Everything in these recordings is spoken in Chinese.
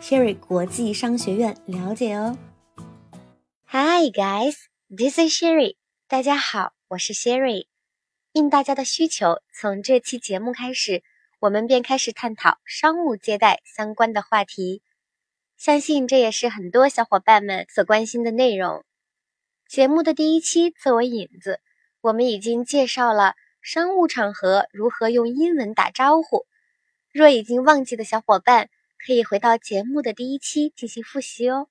Sherry 国际商学院了解哦。Hi guys, this is Sherry。大家好，我是 Sherry。应大家的需求，从这期节目开始，我们便开始探讨商务接待相关的话题。相信这也是很多小伙伴们所关心的内容。节目的第一期作为引子，我们已经介绍了商务场合如何用英文打招呼。若已经忘记的小伙伴，可以回到节目的第一期进行复习哦。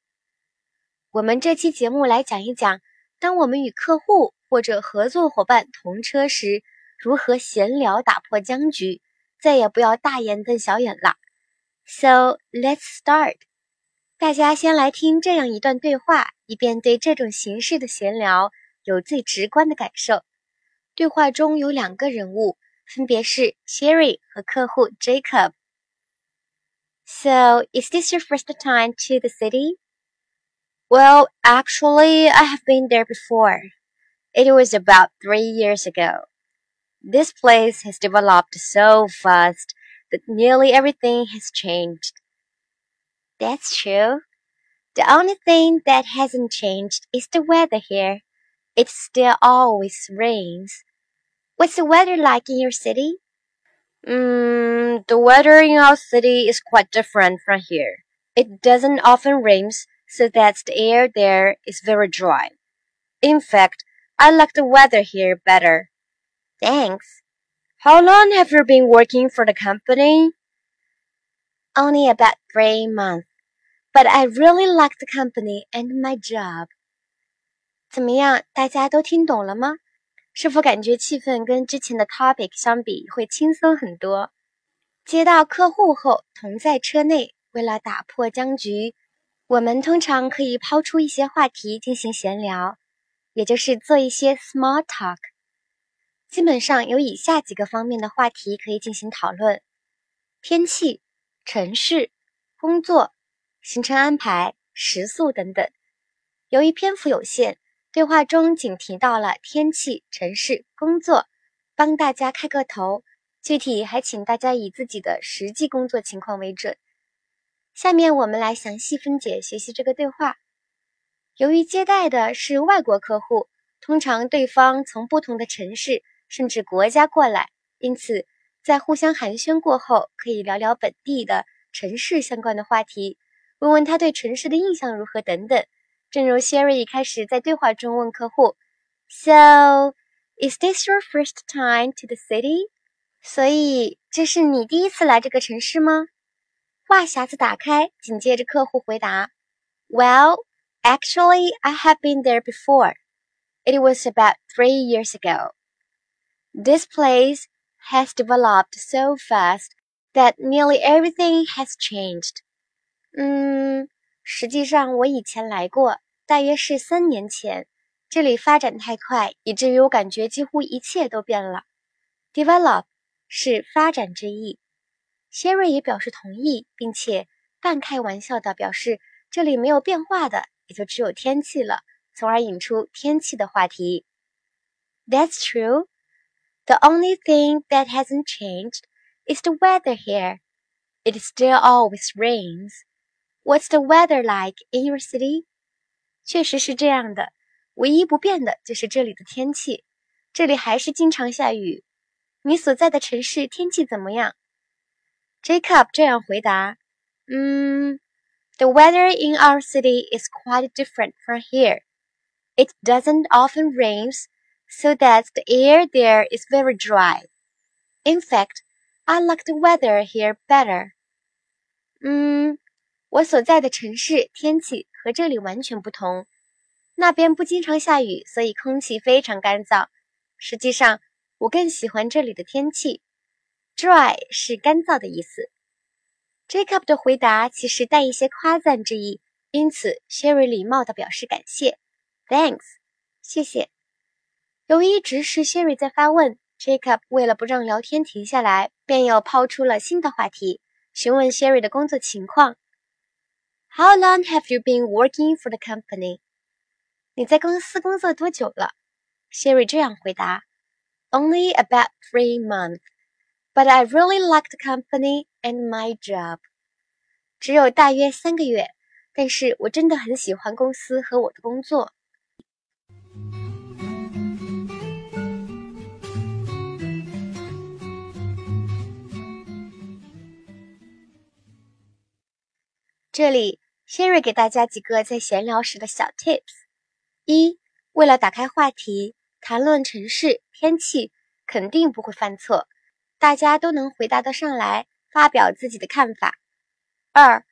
我们这期节目来讲一讲，当我们与客户或者合作伙伴同车时，如何闲聊打破僵局，再也不要大眼瞪小眼了。So let's start。大家先来听这样一段对话，以便对这种形式的闲聊有最直观的感受。对话中有两个人物，分别是 Sherry 和客户 Jacob。So, is this your first time to the city? Well, actually, I have been there before. It was about three years ago. This place has developed so fast that nearly everything has changed. That's true. The only thing that hasn't changed is the weather here. It still always rains. What's the weather like in your city? Mm, the weather in our city is quite different from here. It doesn't often rain, so that the air there is very dry. In fact, I like the weather here better. Thanks. How long have you been working for the company? Only about three months. But I really like the company and my job. 怎么样，大家都听懂了吗？ 是否感觉气氛跟之前的 topic 相比会轻松很多？接到客户后，同在车内，为了打破僵局，我们通常可以抛出一些话题进行闲聊，也就是做一些 small talk。基本上有以下几个方面的话题可以进行讨论：天气、城市、工作、行程安排、食宿等等。由于篇幅有限。对话中仅提到了天气、城市、工作，帮大家开个头。具体还请大家以自己的实际工作情况为准。下面我们来详细分解学习这个对话。由于接待的是外国客户，通常对方从不同的城市甚至国家过来，因此在互相寒暄过后，可以聊聊本地的城市相关的话题，问问他对城市的印象如何等等。正如 Sherry 一开始在对话中问客户：“So, is this your first time to the city？” 所以这是你第一次来这个城市吗？话匣子打开，紧接着客户回答：“Well, actually, I have been there before. It was about three years ago. This place has developed so fast that nearly everything has changed.” 嗯。 实际上，我以前来过，大约是三年前。这里发展太快，以至于我感觉几乎一切都变了。Develop 是发展之意。谢瑞也表示同意，并且半开玩笑的表示这里没有变化的，也就只有天气了，从而引出天气的话题。That's true. The only thing that hasn't changed is the weather here. It still always rains. What's the weather like in your city？确实是这样的，唯一不变的就是这里的天气，这里还是经常下雨。你所在的城市天气怎么样？Jacob 这样回答：“嗯，The weather in our city is quite different from here. It doesn't often rains, so that the air there is very dry. In fact, I like the weather here better.” 嗯。 我所在的城市天气和这里完全不同，那边不经常下雨，所以空气非常干燥。实际上，我更喜欢这里的天气。Dry 是干燥的意思。Jacob 的回答其实带一些夸赞之意，因此 Sherry 礼貌地表示感谢，Thanks，谢谢。由于一直是 Sherry 在发问，Jacob 为了不让聊天停下来，便又抛出了新的话题，询问 Sherry 的工作情况。How long have you been working for the company？你在公司工作多久了？Sherry 这样回答：Only about three months, but I really like the company and my job. 只有大约三个月，但是我真的很喜欢公司和我的工作。这里 ，Sherry 给大家几个在闲聊时的小 tips：一，为了打开话题，谈论城市天气，肯定不会犯错，大家都能回答得上来，发表自己的看法。二，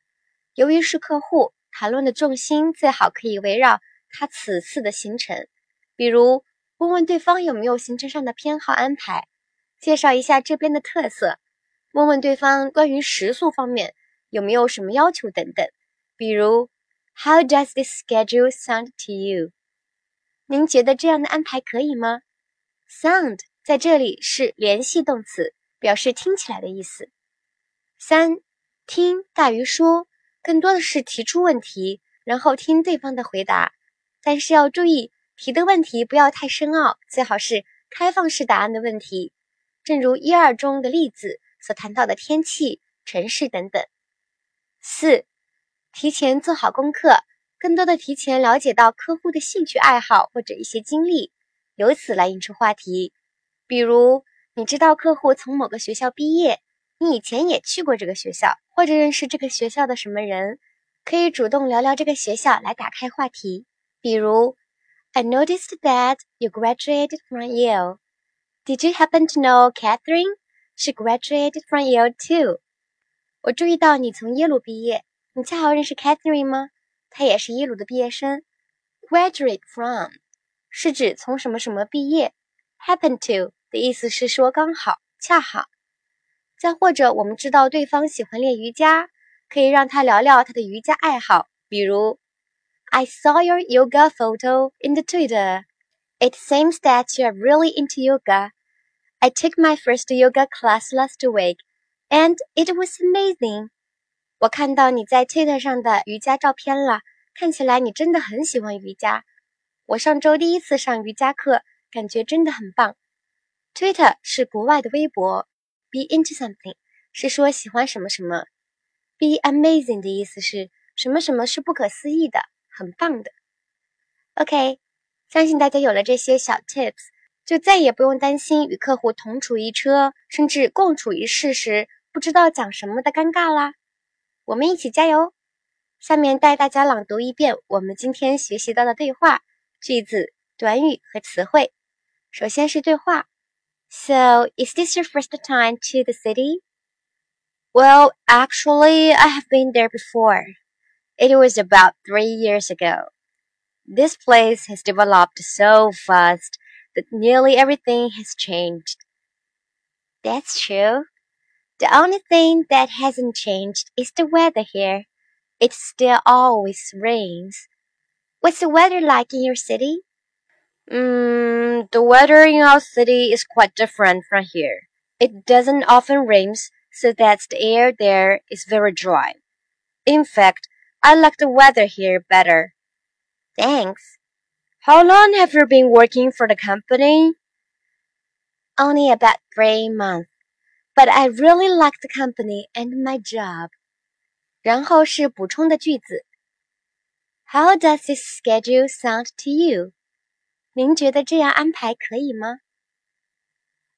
由于是客户，谈论的重心最好可以围绕他此次的行程，比如问问对方有没有行程上的偏好安排，介绍一下这边的特色，问问对方关于食宿方面有没有什么要求等等。比如，How does this schedule sound to you？您觉得这样的安排可以吗？Sound 在这里是联系动词，表示听起来的意思。三。听大于说，更多的是提出问题，然后听对方的回答。但是要注意，提的问题不要太深奥，最好是开放式答案的问题。正如一二中的例子所谈到的天气、城市等等。四，提前做好功课，更多的提前了解到客户的兴趣爱好或者一些经历，由此来引出话题。比如，你知道客户从某个学校毕业。你以前也去过这个学校，或者认识这个学校的什么人，可以主动聊聊这个学校来打开话题。比如，I noticed that you graduated from Yale. Did you happen to know Catherine? She graduated from Yale too. 我注意到你从耶鲁毕业，你恰好认识 Catherine 吗？她也是耶鲁的毕业生。Graduate from 是指从什么什么毕业，happen to 的意思是说刚好、恰好。再或者，我们知道对方喜欢练瑜伽，可以让他聊聊他的瑜伽爱好。比如，I saw your yoga photo in the Twitter. It seems that you are really into yoga. I took my first yoga class last week, and it was amazing. 我看到你在 Twitter 上的瑜伽照片了，看起来你真的很喜欢瑜伽。我上周第一次上瑜伽课，感觉真的很棒。Twitter 是国外的微博。Be into something 是说喜欢什么什么，Be amazing 的意思是什么什么是不可思议的，很棒的。OK，相信大家有了这些小 tips，就再也不用担心与客户同处一车，甚至共处一室时不知道讲什么的尴尬啦。我们一起加油！下面带大家朗读一遍我们今天学习到的对话、句子、短语和词汇。首先是对话。So, is this your first time to the city? Well, actually, I have been there before. It was about three years ago. This place has developed so fast that nearly everything has changed. That's true. The only thing that hasn't changed is the weather here. It still always rains. What's the weather like in your city? Mm, the weather in our city is quite different from here. It doesn't often rain, so that the air there is very dry. In fact, I like the weather here better. Thanks. How long have you been working for the company? Only about three months, but I really like the company and my job. 然后是补充的句子。How does this schedule sound to you? 您觉得这样安排可以吗？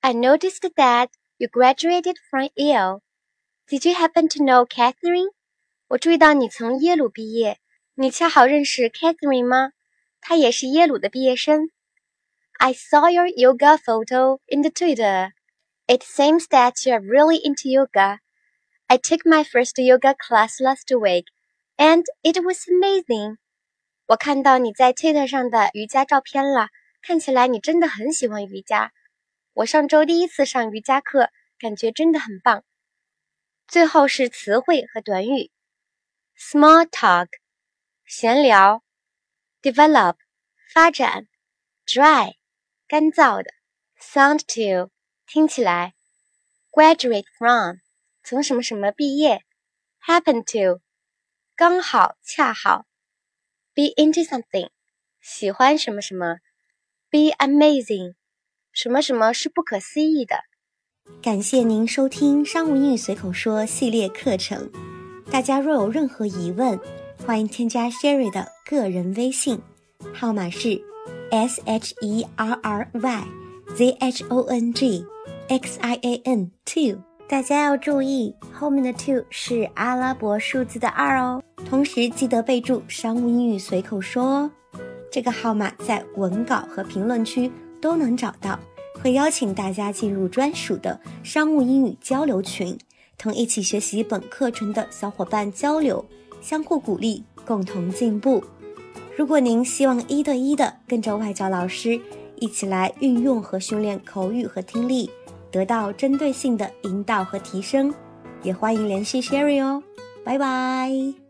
I noticed that you graduated from Yale. Did you happen to know Catherine? 我注意到你从耶鲁毕业，你恰好认识 Catherine 吗？她也是耶鲁的毕业生。I saw your yoga photo in the Twitter. It seems that you are really into yoga. I took my first yoga class last week, and it was amazing. 我看到你在 Twitter 上的瑜伽照片了，看起来你真的很喜欢瑜伽。我上周第一次上瑜伽课，感觉真的很棒。最后是词汇和短语。Small talk， 闲聊；develop，发展；dry，干燥的；sound to， 听起来；graduate from，从什么什么毕业；happen to，刚好恰好；be into something，喜欢什么什么；be amazing，什么什么是不可思议的。感谢您收听《商务英语随口说》系列课程。大家若有任何疑问，欢迎添加 Sherry 的个人微信，号码是 S H E R R Y Z H O N G X I A N two。大家要注意，后面的 two 是阿拉伯数字的二哦。同时记得备注“商务英语随口说”哦。这个号码在文稿和评论区都能找到。会邀请大家进入专属的商务英语交流群，同一起学习本课程的小伙伴交流，相互鼓励，共同进步。如果您希望一对一的跟着外教老师一起来运用和训练口语和听力，得到针对性的引导和提升，也欢迎联系 Sherry 哦。拜拜。